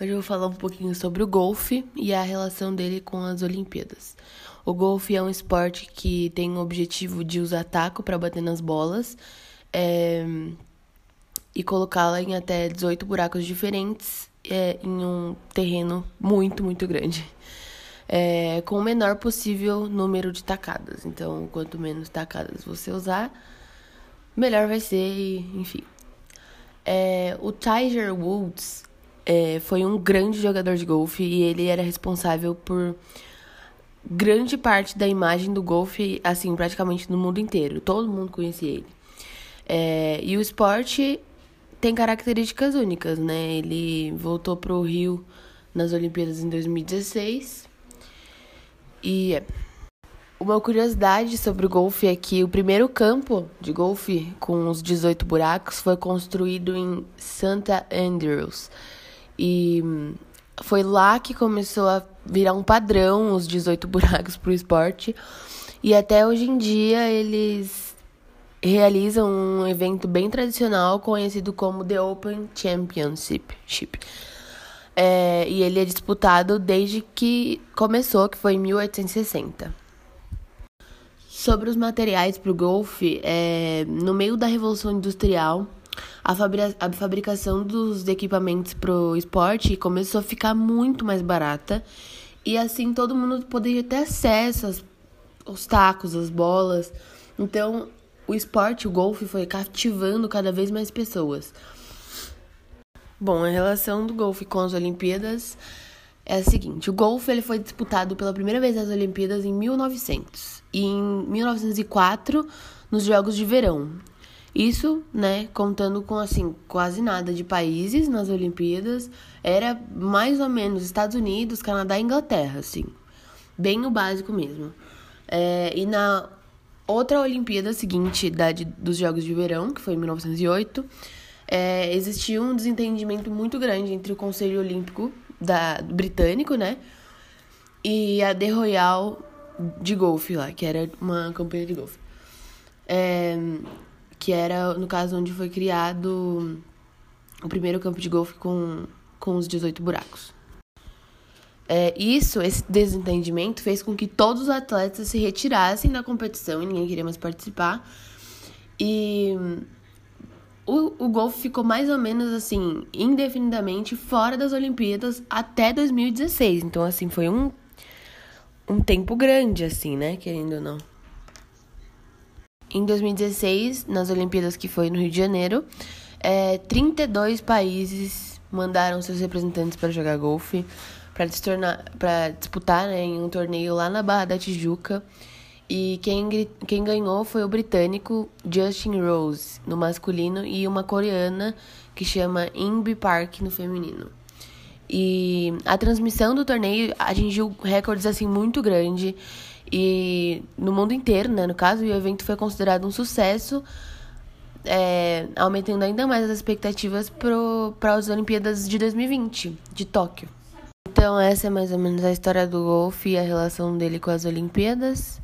Hoje eu vou falar um pouquinho sobre o golfe e a relação dele com as Olimpíadas. O golfe é um esporte que tem o objetivo de usar taco para bater nas bolas é, e colocá-la em até 18 buracos diferentes é, em um terreno muito, muito grande. É, com o menor possível número de tacadas. Então, quanto menos tacadas você usar, melhor vai ser, enfim. É, o Tiger Woods é, foi um grande jogador de golfe e ele era responsável por grande parte da imagem do golfe, assim, praticamente no mundo inteiro. Todo mundo conhecia ele. É, e o esporte tem características únicas, né? Ele voltou para o Rio nas Olimpíadas em 2016. E é. Uma curiosidade sobre o golfe é que o primeiro campo de golfe com os 18 buracos foi construído em Santa Andrews. E foi lá que começou a virar um padrão os 18 buracos para o esporte. E até hoje em dia eles realizam um evento bem tradicional conhecido como The Open Championship. É, e ele é disputado desde que começou, que foi em 1860. Sobre os materiais para o golfe, é, no meio da Revolução Industrial, a, a fabricação dos equipamentos para o esporte começou a ficar muito mais barata e assim todo mundo poderia ter acesso aos, aos tacos, às bolas. Então, o esporte, o golfe, foi cativando cada vez mais pessoas. Bom, a relação do golfe com as Olimpíadas é a seguinte: o golfe ele foi disputado pela primeira vez nas Olimpíadas em 1900 e em 1904 nos Jogos de Verão. Isso, né, contando com assim quase nada de países nas Olimpíadas, era mais ou menos Estados Unidos, Canadá e Inglaterra, assim, bem o básico mesmo. É, e na outra Olimpíada seguinte da, de, dos Jogos de Verão, que foi em 1908, é, existia um desentendimento muito grande entre o Conselho Olímpico da, britânico, né? E a The Royal de golfe lá, que era uma campanha de golfe. É, que era, no caso, onde foi criado o primeiro campo de golfe com, com os 18 buracos. É, isso, esse desentendimento, fez com que todos os atletas se retirassem da competição e ninguém queria mais participar. E o, o golfe ficou mais ou menos assim, indefinidamente fora das Olimpíadas até 2016. Então, assim, foi um, um tempo grande, assim, né? Querendo ou não. Em 2016, nas Olimpíadas que foi no Rio de Janeiro, é, 32 países mandaram seus representantes para jogar golfe, para disputar né, em um torneio lá na Barra da Tijuca. E quem, quem ganhou foi o britânico Justin Rose, no masculino, e uma coreana que chama Inbi Park, no feminino. E a transmissão do torneio atingiu recordes assim muito grande e no mundo inteiro, né, no caso, o evento foi considerado um sucesso, é, aumentando ainda mais as expectativas para as Olimpíadas de 2020, de Tóquio. Então essa é mais ou menos a história do golfe e a relação dele com as Olimpíadas.